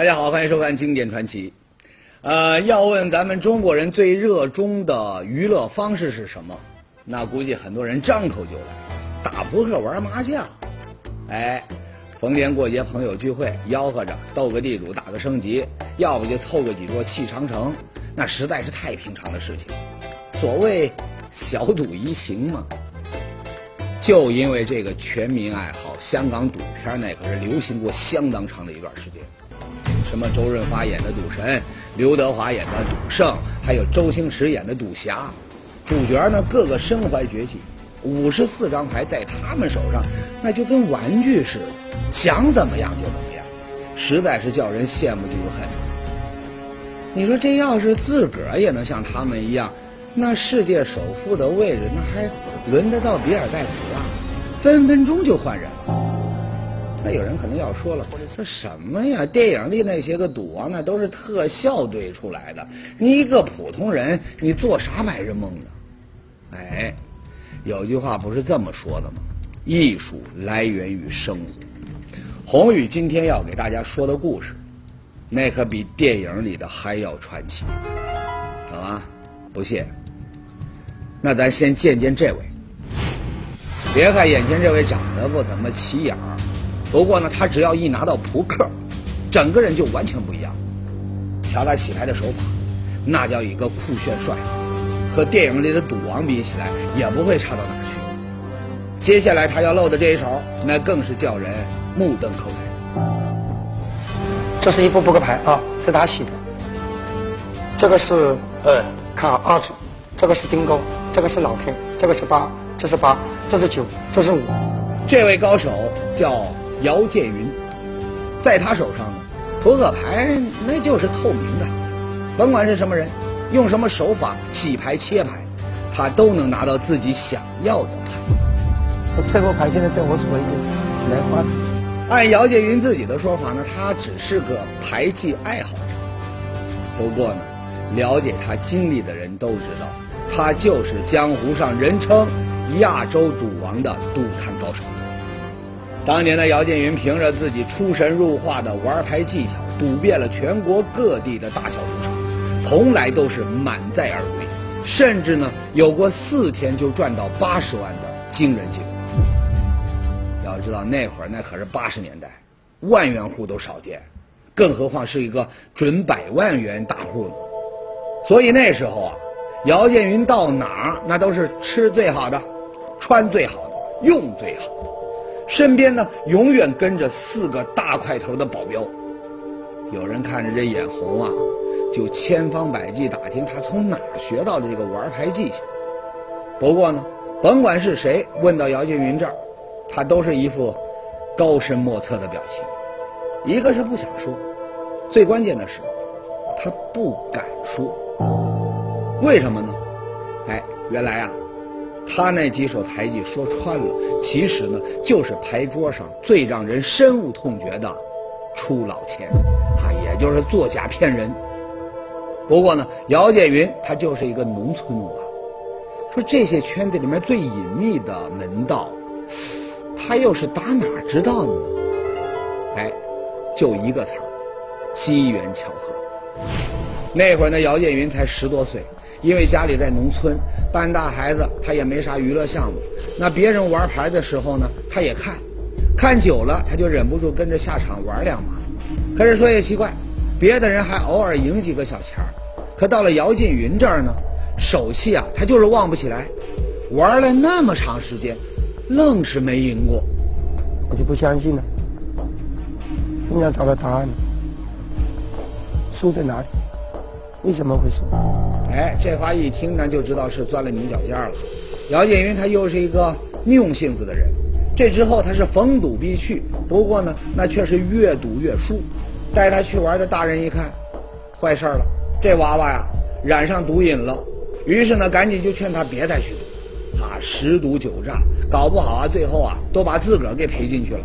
大家好，欢迎收看《经典传奇》。呃，要问咱们中国人最热衷的娱乐方式是什么？那估计很多人张口就来，打扑克、玩麻将。哎，逢年过节朋友聚会，吆喝着斗个地主、打个升级，要不就凑个几桌气长城，那实在是太平常的事情。所谓小赌怡情嘛。就因为这个全民爱好，香港赌片那可是流行过相当长的一段时间。什么周润发演的赌神，刘德华演的赌圣，还有周星驰演的赌侠，主角呢个个身怀绝技，五十四张牌在他们手上，那就跟玩具似的，想怎么样就怎么样，实在是叫人羡慕嫉妒恨。你说这要是自个儿也能像他们一样？那世界首富的位置，那还轮得到比尔盖茨啊？分分钟就换人了。那有人可能要说了，说什么呀？电影里那些个赌王，那都是特效堆出来的。你一个普通人，你做啥白日梦呢？哎，有句话不是这么说的吗？艺术来源于生活。宏宇今天要给大家说的故事，那可比电影里的还要传奇，好吗？不信。那咱先见见这位，别看眼前这位长得不怎么起眼，不过呢，他只要一拿到扑克，整个人就完全不一样。瞧他洗牌的手法，那叫一个酷炫帅，和电影里的赌王比起来，也不会差到哪去。接下来他要露的这一手，那更是叫人目瞪口呆。这是一副扑克牌啊，是他洗的。这个是，呃，看二子，这个是丁勾。这个是老 K，这个是八，这是八，这是九，这是五。这位高手叫姚建云，在他手上呢，扑克牌那就是透明的，甭管是什么人，用什么手法洗牌切牌，他都能拿到自己想要的牌。这副牌现在在我手里，莲花。按姚建云自己的说法呢，他只是个牌技爱好者。不过呢，了解他经历的人都知道。他就是江湖上人称亚洲赌王的赌坛高手。当年的姚建云凭着自己出神入化的玩牌技巧，赌遍了全国各地的大小赌场，从来都是满载而归，甚至呢有过四天就赚到八十万的惊人记录。要知道那会儿那可是八十年代，万元户都少见，更何况是一个准百万元大户呢。所以那时候啊。姚建云到哪儿，那都是吃最好的，穿最好的，用最好的。身边呢，永远跟着四个大块头的保镖。有人看着这眼红啊，就千方百计打听他从哪儿学到的这个玩牌技巧。不过呢，甭管是谁问到姚建云这儿，他都是一副高深莫测的表情。一个是不想说，最关键的是他不敢说。为什么呢？哎，原来啊，他那几手牌技说穿了，其实呢就是牌桌上最让人深恶痛绝的出老千，啊，也就是作假骗人。不过呢，姚建云他就是一个农村娃，说这些圈子里面最隐秘的门道，他又是打哪知道的呢？哎，就一个词儿，机缘巧合。那会儿呢，姚建云才十多岁。因为家里在农村，半大孩子，他也没啥娱乐项目。那别人玩牌的时候呢，他也看，看久了，他就忍不住跟着下场玩两把。可是说也奇怪，别的人还偶尔赢几个小钱儿，可到了姚劲云这儿呢，手气啊，他就是旺不起来。玩了那么长时间，愣是没赢过。我就不相信了，你要找到答案，输在哪里？为什么会输？哎，这话一听，咱就知道是钻了牛角尖了。姚建云他又是一个拗性子的人，这之后他是逢赌必去，不过呢，那却是越赌越输。带他去玩的大人一看，坏事了，这娃娃呀染上毒瘾了。于是呢，赶紧就劝他别再去赌，啊，十赌九诈，搞不好啊，最后啊都把自个儿给赔进去了。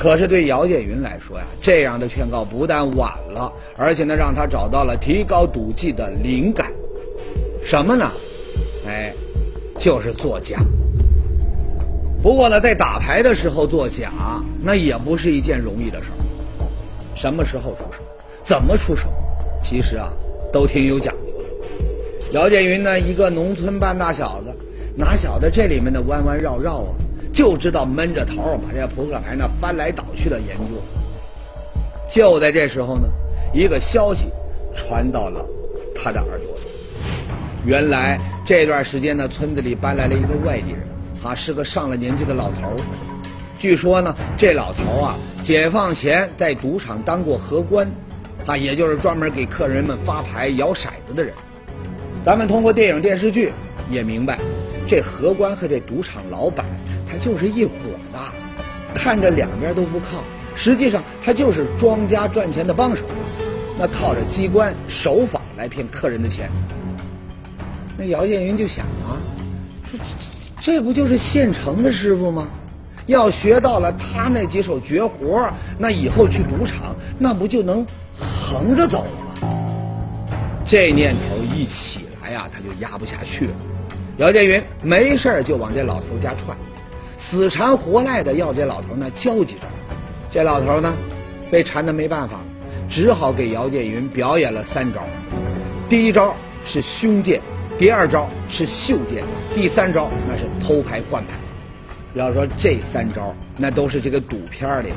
可是对姚建云来说呀，这样的劝告不但晚了，而且呢，让他找到了提高赌技的灵感。什么呢？哎，就是作假。不过呢，在打牌的时候作假，那也不是一件容易的事。什么时候出手？怎么出手，其实啊都挺有讲究的。姚建云呢，一个农村半大小子，哪晓得这里面的弯弯绕绕啊？就知道闷着头把这扑克牌呢翻来倒去的研究。就在这时候呢，一个消息传到了他的耳朵里。原来这段时间呢，村子里搬来了一个外地人，啊，是个上了年纪的老头。据说呢，这老头啊，解放前在赌场当过荷官，啊，也就是专门给客人们发牌、摇骰子的人。咱们通过电影、电视剧也明白，这荷官和这赌场老板他就是一伙的，看着两边都不靠，实际上他就是庄家赚钱的帮手，那靠着机关手法来骗客人的钱。那姚建云就想啊，这这不就是现成的师傅吗？要学到了他那几手绝活，那以后去赌场，那不就能横着走了吗？这念头一起来呀，他就压不下去了。姚建云没事就往这老头家串，死缠活赖的要这老头呢教几招。这老头呢被缠的没办法，只好给姚建云表演了三招。第一招是凶剑。第二招是袖剑，第三招那是偷牌换牌。要说这三招，那都是这个赌片里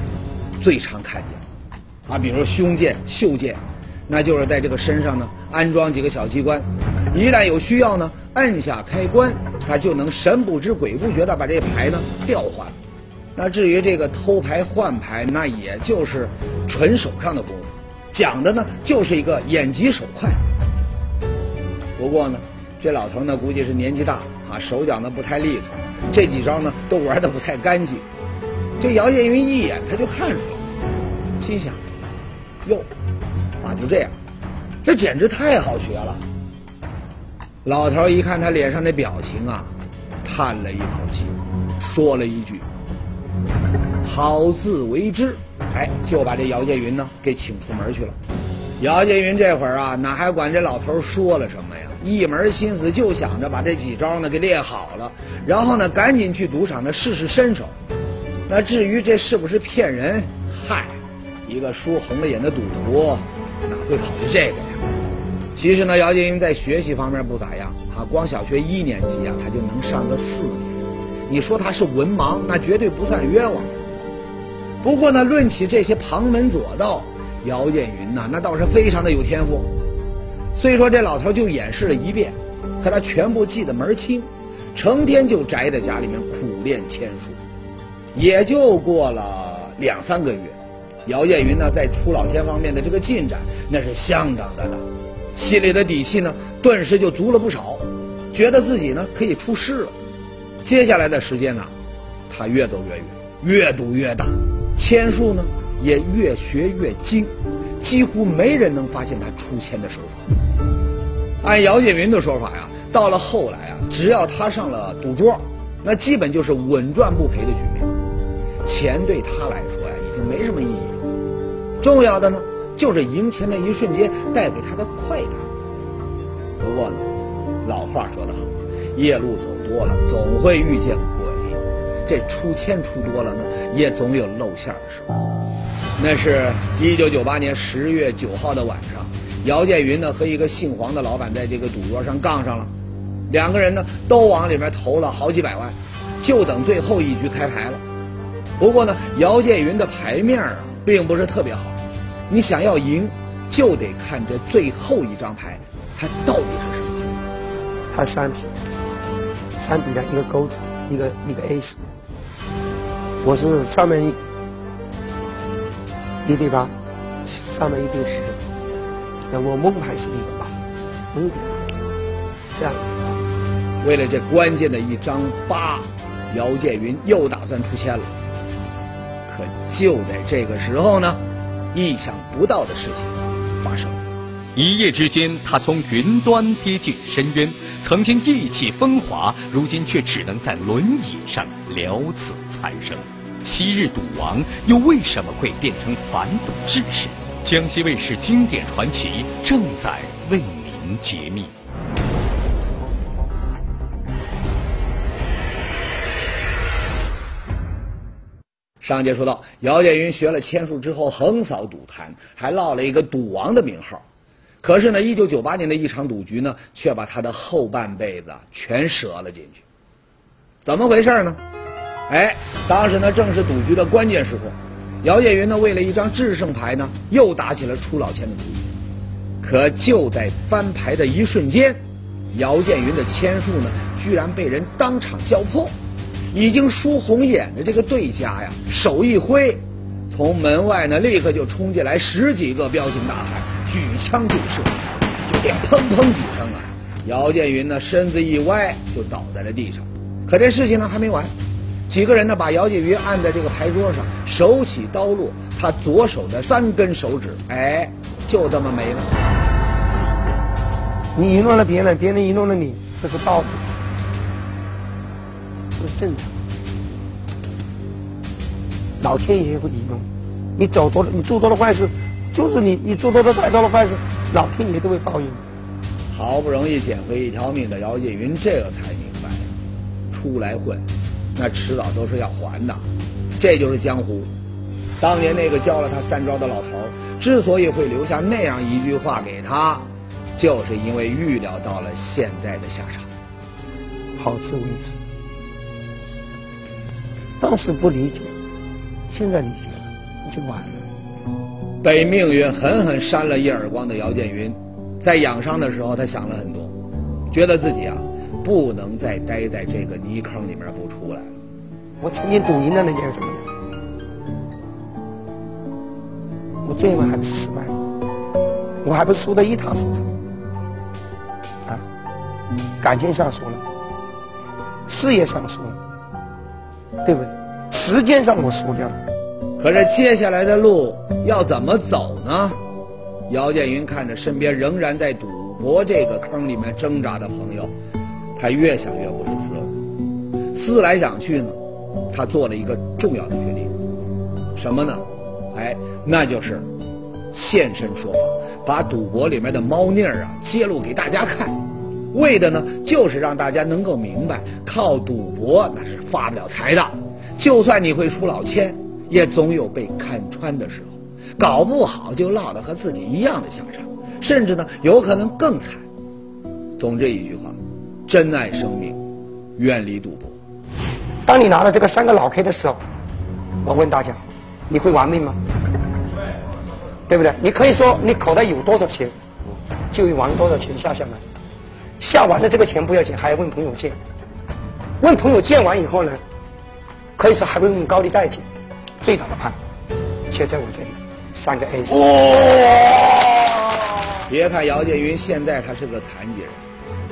最常看见啊。比如凶剑、袖剑，那就是在这个身上呢安装几个小机关，一旦有需要呢，按下开关，他就能神不知鬼不觉的把这牌呢调换。那至于这个偷牌换牌，那也就是纯手上的功夫，讲的呢就是一个眼疾手快。不过呢。这老头呢，估计是年纪大啊，手脚呢不太利索，这几招呢都玩的不太干净。这姚建云一眼他就看出来了，心想：哟，啊就这样，这简直太好学了。老头一看他脸上的表情啊，叹了一口气，说了一句：“好自为之。”哎，就把这姚建云呢给请出门去了。姚建云这会儿啊，哪还管这老头说了什么呀？一门心思就想着把这几招呢给练好了，然后呢赶紧去赌场呢试试身手。那至于这是不是骗人，嗨，一个输红了眼的赌徒哪会考虑这个呀？其实呢，姚建云在学习方面不咋样啊，光小学一年级啊他就能上个四年。你说他是文盲，那绝对不算冤枉。不过呢，论起这些旁门左道，姚建云呐那倒是非常的有天赋。虽说这老头就演示了一遍，可他全部记得门清，成天就宅在家里面苦练签术。也就过了两三个月，姚建云呢在出老千方面的这个进展那是相当的大，心里的底气呢顿时就足了不少，觉得自己呢可以出师了。接下来的时间呢，他越走越远，越赌越大，签术呢也越学越精。几乎没人能发现他出签的手法。按姚建云的说法呀，到了后来啊，只要他上了赌桌，那基本就是稳赚不赔的局面。钱对他来说呀，已经没什么意义了。重要的呢，就是赢钱的一瞬间带给他的快感。不过呢，老话说得好，夜路走多了，总会遇见鬼。这出千出多了呢，也总有露馅的时候。那是一九九八年十月九号的晚上，姚建云呢和一个姓黄的老板在这个赌桌上杠上了，两个人呢都往里面投了好几百万，就等最后一局开牌了。不过呢，姚建云的牌面啊并不是特别好，你想要赢就得看这最后一张牌，它到底是什么？它三匹，三匹的一个钩子，一个一个 A 四，我是上面一。一对八，上面一对十，那我蒙牌是一个八，蒙点，这样。为了这关键的一张八，姚建云又打算出千了。可就在这个时候呢，意想不到的事情发生。一夜之间，他从云端跌进深渊，曾经意气风华，如今却只能在轮椅上了此残生。昔日赌王又为什么会变成反赌志士？江西卫视经典传奇正在为您揭秘。上节说到，姚建云学了千术之后，横扫赌坛，还落了一个赌王的名号。可是呢，一九九八年的一场赌局呢，却把他的后半辈子全折了进去。怎么回事呢？哎，当时呢，正是赌局的关键时刻，姚建云呢，为了一张制胜牌呢，又打起了出老千的主意。可就在翻牌的一瞬间，姚建云的千术呢，居然被人当场叫破。已经输红眼的这个对家呀，手一挥，从门外呢立刻就冲进来十几个彪形大汉，举枪就射，就听砰砰几声啊，姚建云呢身子一歪就倒在了地上。可这事情呢还没完，几个人呢把姚建云按在这个牌桌上，手起刀落，他左手的三根手指，哎，就这么没了。你赢了别人，别人赢了你，这是道理。正常，老天爷会利用你走多了，你做多了坏事，就是你你做多了太多的坏事，老天爷都会报应。好不容易捡回一条命的姚建云，这个才明白，出来混，那迟早都是要还的。这就是江湖。当年那个教了他三招的老头，之所以会留下那样一句话给他，就是因为预料到了现在的下场。好自为之。当时不理解，现在理解了，已经晚了。被命运狠狠扇了一耳光的姚建云，在养伤的时候，他想了很多，觉得自己啊不能再待在这个泥坑里面不出来了。我曾经赌赢的那件什么？我最后还是失败，我还不输得一塌糊涂啊！感情上输了，事业上输了。对不对？时间上我输掉了，可是接下来的路要怎么走呢？姚建云看着身边仍然在赌博这个坑里面挣扎的朋友，他越想越不是滋味。思来想去呢，他做了一个重要的决定，什么呢？哎，那就是现身说法，把赌博里面的猫腻啊揭露给大家看。为的呢，就是让大家能够明白，靠赌博那是发不了财的。就算你会输老千，也总有被看穿的时候，搞不好就落得和自己一样的下场，甚至呢，有可能更惨。总之一句话，珍爱生命，远离赌博。当你拿了这个三个老 K 的时候，我问大家，你会玩命吗？对不对？你可以说你口袋有多少钱，就玩多少钱下下来。下完了这个钱不要紧，还要问朋友借。问朋友借完以后呢，可以说还会问高利贷借。最大的判，却在我这里，三个 A。哇！别看姚建云现在他是个残疾人，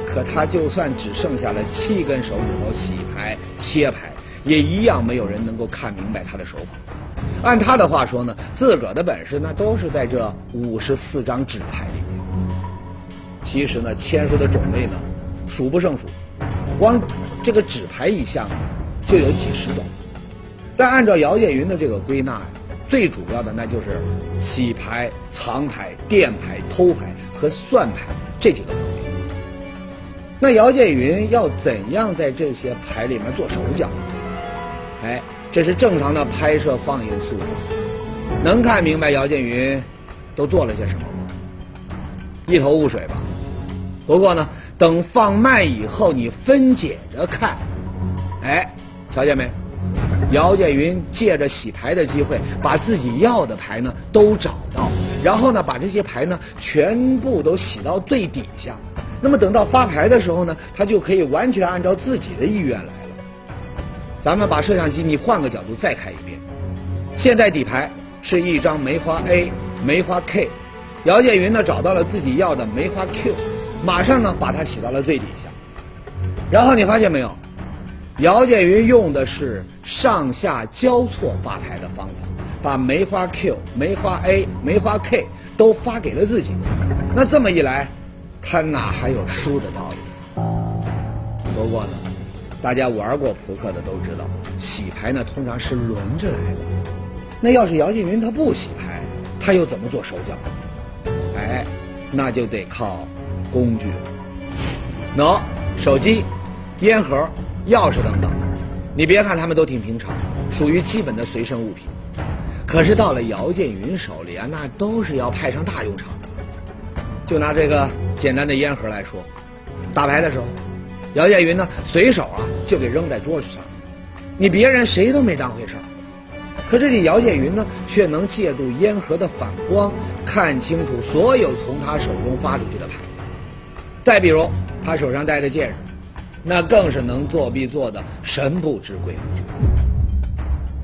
可他就算只剩下了七根手指头洗牌切牌，也一样没有人能够看明白他的手法。按他的话说呢，自个儿的本事那都是在这五十四张纸牌里。其实呢，签术的种类呢数不胜数，光这个纸牌一项就有几十种。但按照姚建云的这个归纳，最主要的那就是洗牌、藏牌、垫牌、偷牌和算牌这几个方面。那姚建云要怎样在这些牌里面做手脚？哎，这是正常的拍摄放映速度，能看明白姚建云都做了些什么吗？一头雾水吧。不过呢，等放慢以后，你分解着看，哎，瞧见没？姚建云借着洗牌的机会，把自己要的牌呢都找到，然后呢把这些牌呢全部都洗到最底下。那么等到发牌的时候呢，他就可以完全按照自己的意愿来了。咱们把摄像机你换个角度再看一遍，现在底牌是一张梅花 A、梅花 K，姚建云呢找到了自己要的梅花 Q。马上呢，把它洗到了最底下。然后你发现没有，姚建云用的是上下交错发牌的方法，把梅花 Q、梅花 A、梅花 K 都发给了自己。那这么一来，他哪还有输的道理？不过呢，大家玩过扑克的都知道，洗牌呢通常是轮着来的。那要是姚建云他不洗牌，他又怎么做手脚？哎，那就得靠。工具，喏，手机、烟盒、钥匙等等，你别看他们都挺平常，属于基本的随身物品。可是到了姚建云手里啊，那都是要派上大用场的。就拿这个简单的烟盒来说，打牌的时候，姚建云呢随手啊就给扔在桌子上，你别人谁都没当回事儿。可这姚建云呢，却能借助烟盒的反光，看清楚所有从他手中发出去的牌。再比如他手上戴的戒指，那更是能作弊做的神不知鬼不觉。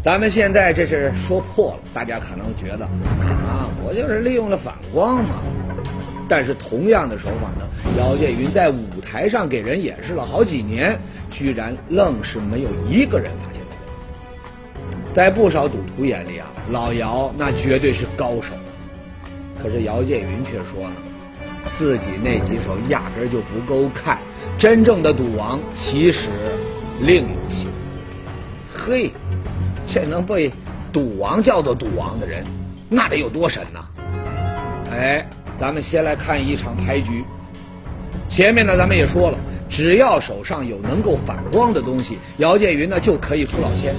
咱们现在这是说破了，大家可能觉得啊，我就是利用了反光嘛。但是同样的手法呢，姚建云在舞台上给人演示了好几年，居然愣是没有一个人发现。在不少赌徒眼里啊，老姚那绝对是高手。可是姚建云却说呢，自己那几手压根就不够看，真正的赌王其实另有其人。嘿。这能被赌王叫做赌王的人，那得有多神呐！哎，咱们先来看一场牌局。前面呢，咱们也说了，只要手上有能够反光的东西，姚建云呢就可以出老千。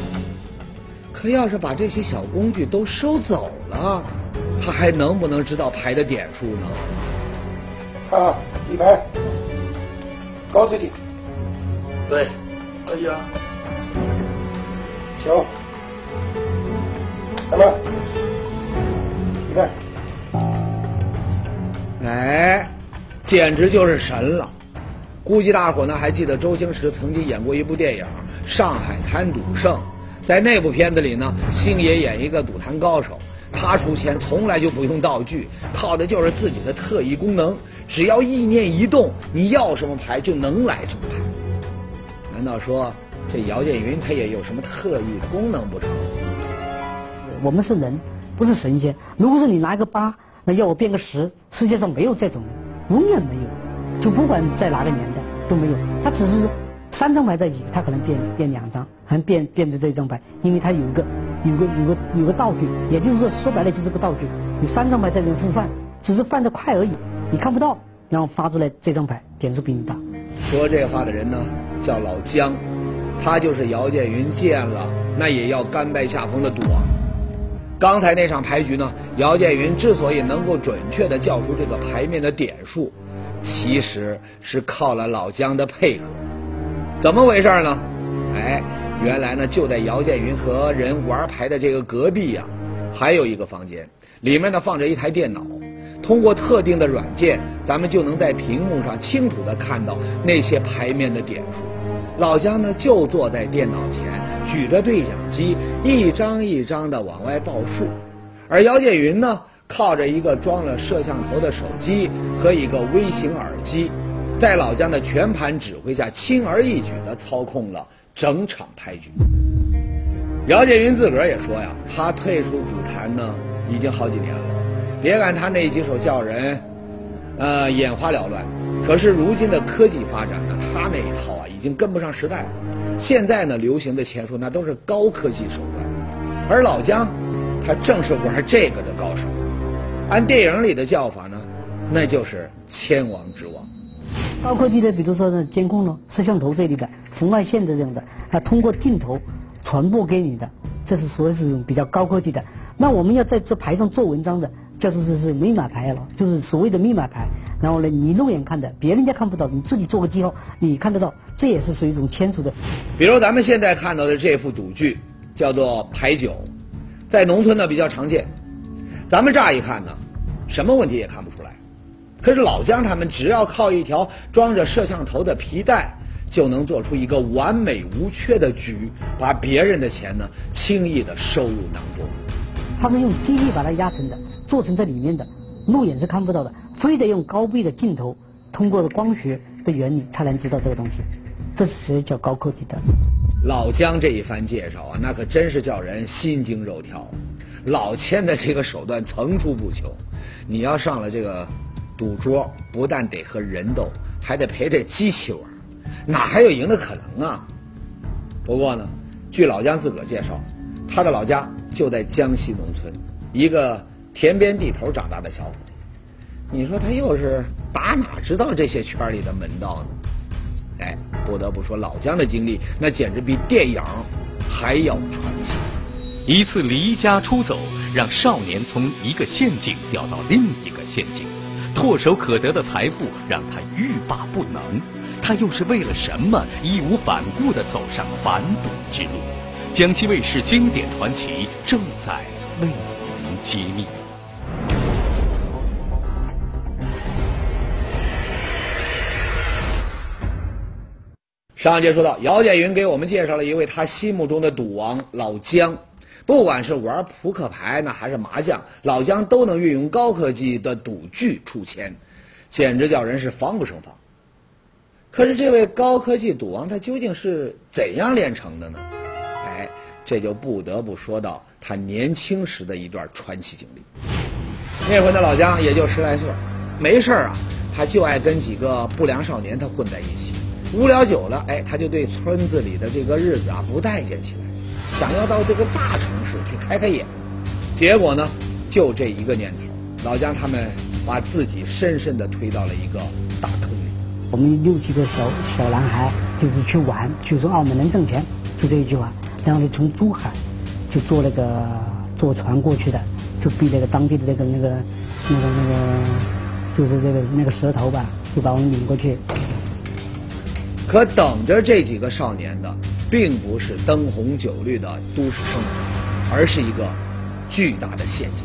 可要是把这些小工具都收走了，他还能不能知道牌的点数呢？看啊，底牌，高字底。对，可以啊。行。什么？你看，哎，简直就是神了！估计大伙呢还记得周星驰曾经演过一部电影《上海滩赌圣》，在那部片子里呢，星爷演一个赌坛高手，他出钱从来就不用道具，靠的就是自己的特异功能，只要意念一动，你要什么牌就能来什么牌。难道说这姚建云他也有什么特异功能不成？我们是人，不是神仙。如果是你拿一个八，那要我变个十，世界上没有这种，永远没有。就不管在哪个年代都没有。他只是三张牌在一起，他可能变变两张，还能变变成这张牌，因为他有一个有个有个有个道具，也就是说说白了就是个道具。你三张牌在那互换，只是换的快而已，你看不到，然后发出来这张牌点数比你大。说这话的人呢叫老姜，他就是姚建云见了那也要甘拜下风的赌王。刚才那场牌局呢，姚建云之所以能够准确的叫出这个牌面的点数，其实是靠了老姜的配合。怎么回事呢？哎，原来呢就在姚建云和人玩牌的这个隔壁呀，还有一个房间，里面呢放着一台电脑，通过特定的软件，咱们就能在屏幕上清楚的看到那些牌面的点数。老姜呢就坐在电脑前。举着对讲机，一张一张的往外报数，而姚建云呢，靠着一个装了摄像头的手机和一个微型耳机，在老姜的全盘指挥下，轻而易举的操控了整场牌局。姚建云自个儿也说呀，他退出舞坛呢，已经好几年了。别看他那几手叫人呃眼花缭乱，可是如今的科技发展呢，他那一套啊，已经跟不上时代了。现在呢，流行的钱术那都是高科技手段，而老姜他正是玩这个的高手。按电影里的叫法呢，那就是千王之王。高科技的，比如说呢，监控呢，摄像头这里的红外线的这样的，它通过镜头传播给你的，这是属于是种比较高科技的。那我们要在这牌上做文章的，就是是是密码牌了，就是所谓的密码牌。然后呢，你肉眼看的，别人家看不到，你自己做个记号，你看得到，这也是属于一种签署的。比如咱们现在看到的这副赌具叫做牌九，在农村呢比较常见。咱们乍一看呢，什么问题也看不出来。可是老姜他们只要靠一条装着摄像头的皮带，就能做出一个完美无缺的局，把别人的钱呢轻易的收入囊中。他是用机器把它压成的，做成这里面的，肉眼是看不到的。非得用高倍的镜头，通过光学的原理才能知道这个东西，这是谁叫高科技的？老姜这一番介绍啊，那可真是叫人心惊肉跳。老千的这个手段层出不穷，你要上了这个赌桌，不但得和人斗，还得陪着机器玩，哪还有赢的可能啊？不过呢，据老姜自个儿介绍，他的老家就在江西农村，一个田边地头长大的小伙。你说他又是打哪知道这些圈里的门道呢？哎，不得不说老姜的经历那简直比电影还要传奇。一次离家出走，让少年从一个陷阱掉到另一个陷阱，唾手可得的财富让他欲罢不能。他又是为了什么义无反顾地走上反赌之路？江西卫视经典传奇正在为您揭秘。上一节说到，姚建云给我们介绍了一位他心目中的赌王老姜。不管是玩扑克牌呢，还是麻将，老姜都能运用高科技的赌具出钱，简直叫人是防不胜防。可是这位高科技赌王他究竟是怎样炼成的呢？哎，这就不得不说到他年轻时的一段传奇经历。那会的老姜也就十来岁，没事啊，他就爱跟几个不良少年他混在一起。无聊久了，哎，他就对村子里的这个日子啊不待见起来，想要到这个大城市去开开眼。结果呢，就这一个念头，老姜他们把自己深深的推到了一个大坑里。我们六七个小小男孩就是去玩，就说澳门能挣钱，就这一句话。然后呢，从珠海就坐那个坐船过去的，就逼那个当地的那个那个那个那个，就是这个那个蛇头吧，就把我们领过去。可等着这几个少年的，并不是灯红酒绿的都市生活，而是一个巨大的陷阱。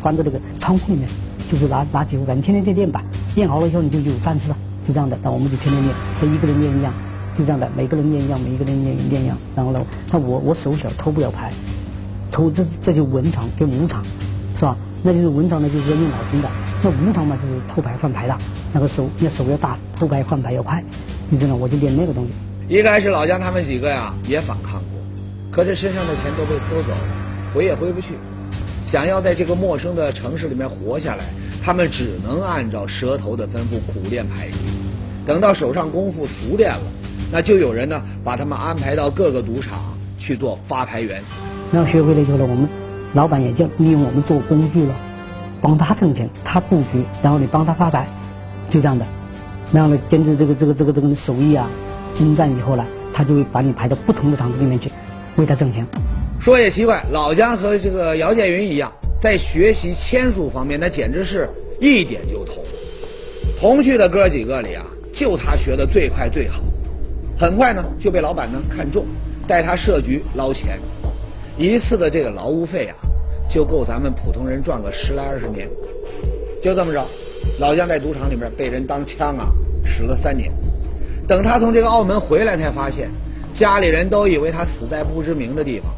关到那个仓库里面，就是拿拿几副板，天天练练吧，练好了以后你就有饭吃了，就这样的。那我们就天天练，他一个人练一样，就这样的，每个人练一样，每一个人练练一样。然后呢，那我我手小，偷不了牌，偷这这就文场跟武场，是吧？那就是文场呢，就是要用脑筋的。那武场嘛，就是偷牌换牌的，那个手那手要大，偷牌换牌要快，你知道，我就练那个东西。一开始老姜他们几个呀也反抗过，可是身上的钱都被搜走了，回也回不去。想要在这个陌生的城市里面活下来，他们只能按照蛇头的吩咐苦练牌艺。等到手上功夫熟练了，那就有人呢把他们安排到各个赌场去做发牌员。然后学会了以后呢，我们老板也就利用我们做工具了。帮他挣钱，他布局，然后你帮他发牌，就这样的。然后呢，根据这个这个这个这个手艺啊，精湛以后呢，他就会把你排到不同的场子里面去，为他挣钱。说也奇怪，老姜和这个姚建云一样，在学习签术方面，那简直是一点就通。同去的哥几个里啊，就他学的最快最好。很快呢，就被老板呢看中，带他设局捞钱。一次的这个劳务费啊。就够咱们普通人赚个十来二十年，就这么着，老姜在赌场里面被人当枪啊使了三年。等他从这个澳门回来，才发现家里人都以为他死在不知名的地方。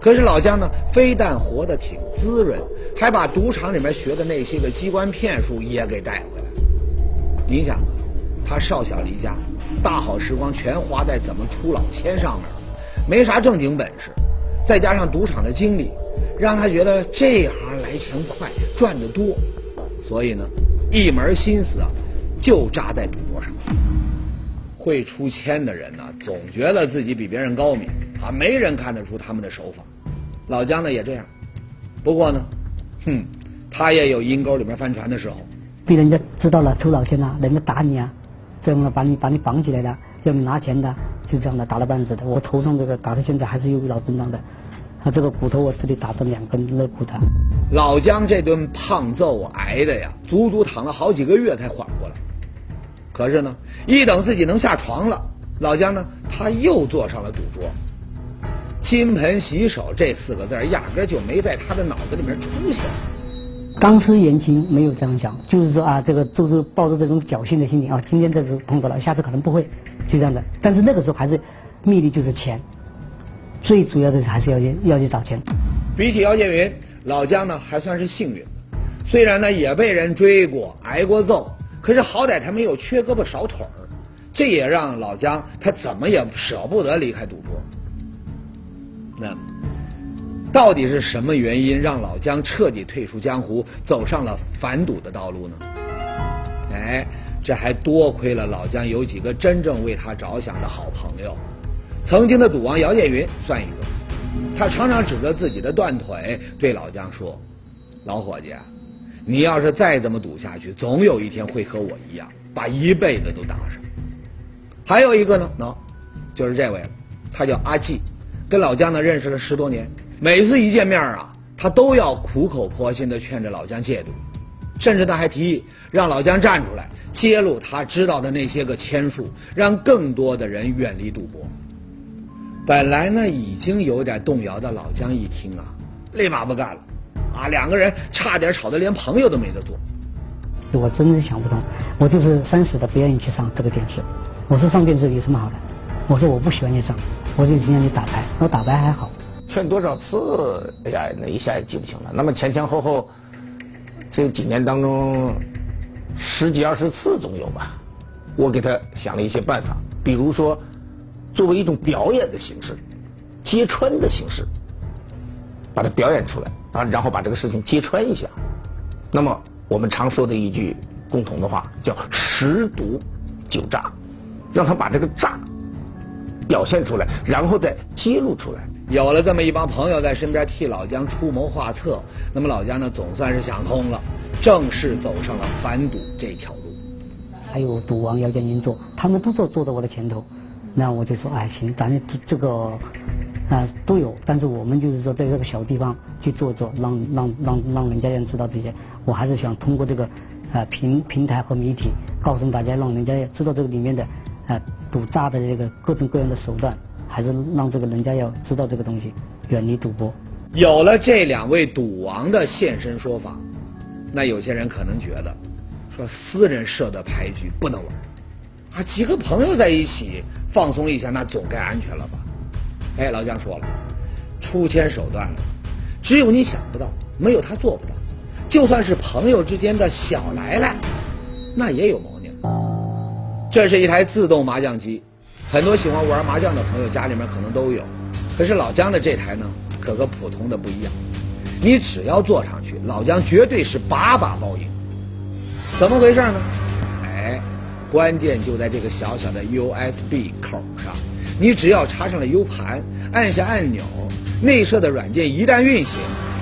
可是老姜呢，非但活得挺滋润，还把赌场里面学的那些个机关骗术也给带回来。你想，他少小离家，大好时光全花在怎么出老千上面了，没啥正经本事，再加上赌场的经历。让他觉得这行来钱快，赚得多，所以呢，一门心思啊，就扎在赌桌上。会出千的人呢，总觉得自己比别人高明啊，没人看得出他们的手法。老姜呢也这样，不过呢，哼，他也有阴沟里面翻船的时候。被人家知道了抽老千啊，人家打你啊，这样呢把你把你绑起来的，要你拿钱的，就这样的打了半死的。我头上这个打到现在还是有老震荡的。他这个骨头我这里打的两根肋骨的。老姜这顿胖揍挨的呀，足足躺了好几个月才缓过来。可是呢，一等自己能下床了，老姜呢他又坐上了赌桌。金盆洗手这四个字压根就没在他的脑子里面出现。当时年轻没有这样讲，就是说啊，这个就是抱着这种侥幸的心理啊，今天这次碰到了，下次可能不会，就这样的。但是那个时候还是秘密就是钱。最主要的是还是要去要去找钱。比起姚建云，老姜呢还算是幸运的。虽然呢也被人追过、挨过揍，可是好歹他没有缺胳膊少腿儿，这也让老姜他怎么也舍不得离开赌桌。那，到底是什么原因让老姜彻底退出江湖，走上了反赌的道路呢？哎，这还多亏了老姜有几个真正为他着想的好朋友。曾经的赌王姚建云算一个，他常常指着自己的断腿对老姜说：“老伙计，你要是再这么赌下去，总有一天会和我一样，把一辈子都搭上。”还有一个呢，喏，就是这位，他叫阿季，跟老姜呢认识了十多年，每次一见面啊，他都要苦口婆心的劝着老姜戒赌，甚至他还提议让老姜站出来揭露他知道的那些个签术，让更多的人远离赌博。本来呢已经有点动摇的老姜一听啊，立马不干了，啊，两个人差点吵得连朋友都没得做。我真是想不通，我就是生死的不愿意去上这个电视。我说上电视有什么好的？我说我不喜欢你上，我就今天你打牌，我打牌还好。劝多少次？哎呀，那一下也记不清了。那么前前后后这几年当中，十几二十次总有吧。我给他想了一些办法，比如说作为一种表演的形式，揭穿的形式，把它表演出来啊，然后把这个事情揭穿一下。那么我们常说的一句共同的话叫“十赌九诈”，让他把这个诈表现出来，然后再揭露出来。有了这么一帮朋友在身边替老姜出谋划策，那么老姜呢总算是想通了，正式走上了反赌这条路。还有赌王姚建军做，他们都坐坐在我的前头，那我就说哎行，咱这这个啊都有，但是我们就是说在这个小地方去做做，让让让让人家人知道这些，我还是想通过这个啊平平台和媒体告诉大家，让人家也知道这个里面的赌诈的这个各种各样的手段。还是让这个人家要知道这个东西，远离赌博。有了这两位赌王的现身说法，那有些人可能觉得，说私人设的牌局不能玩，啊，几个朋友在一起放松一下，那总该安全了吧？哎，老姜说了，出千手段了，只有你想不到，没有他做不到。就算是朋友之间的小来来，那也有。这是一台自动麻将机。很多喜欢玩麻将的朋友家里面可能都有，可是老姜的这台呢，可和普通的不一样。你只要坐上去，老姜绝对是把把包赢。怎么回事呢？哎，关键就在这个小小的 USB 口上。你只要插上了 U 盘，按下按钮，内设的软件一旦运行，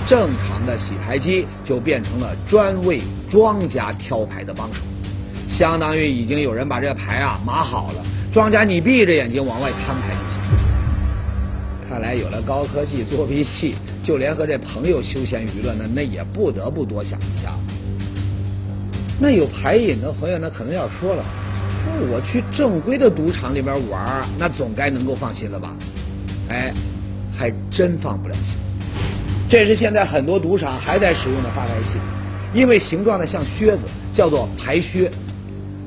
正常的洗牌机就变成了专为庄家挑牌的帮手，相当于已经有人把这牌啊码好了。庄家，你闭着眼睛往外摊牌就行。看来有了高科技作弊器，就连和这朋友休闲娱乐呢，那也不得不多想一下。那有牌瘾的朋友呢，可能要说了，说我去正规的赌场里边玩，那总该能够放心了吧？哎，还真放不了心。这是现在很多赌场还在使用的发牌器，因为形状呢像靴子，叫做牌靴。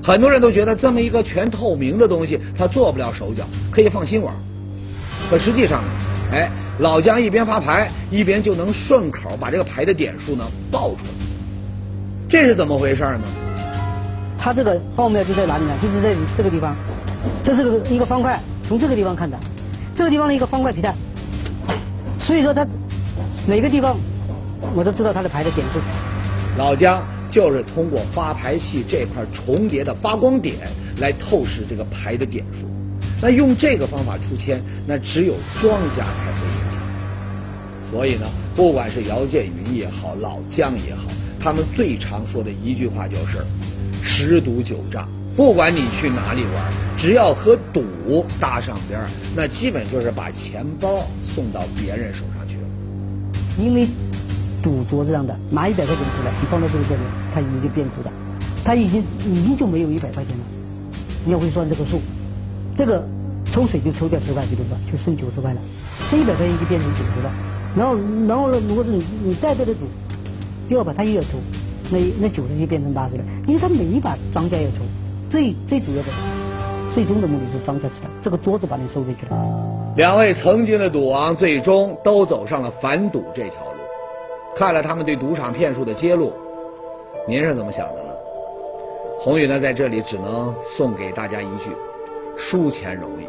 很多人都觉得这么一个全透明的东西，他做不了手脚，可以放心玩。可实际上呢，哎，老姜一边发牌，一边就能顺口把这个牌的点数呢报出来。这是怎么回事呢？他这个奥妙就在哪里呢？就是在这个地方，这是个一个方块，从这个地方看的，这个地方的一个方块皮带。所以说他哪个地方，我都知道他的牌的点数。老姜。就是通过发牌器这块重叠的发光点来透视这个牌的点数。那用这个方法出签，那只有庄家才会赢钱。所以呢，不管是姚建云也好，老姜也好，他们最常说的一句话就是“十赌九诈”。不管你去哪里玩，只要和赌搭上边儿，那基本就是把钱包送到别人手上去了。因为。赌桌这样的拿一百块钱出来，你放到这个上面，它已经变质了，它已经已经就没有一百块钱了。你要会算这个数，这个抽水就抽掉十块，比如说就剩九十块了，这一百块钱就变成九十了。然后然后呢，如果是你你再在这赌，第二把他又要抽，那那九十就变成八十了，因为他每一把庄家要抽，最最主要的最终的目的是庄家吃这个桌子把你收回去了。两位曾经的赌王最终都走上了反赌这条路。看了他们对赌场骗术的揭露，您是怎么想的呢？宏宇呢，在这里只能送给大家一句：输钱容易，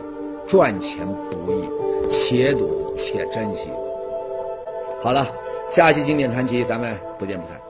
赚钱不易，且赌且珍惜。好了，下期经典传奇，咱们不见不散。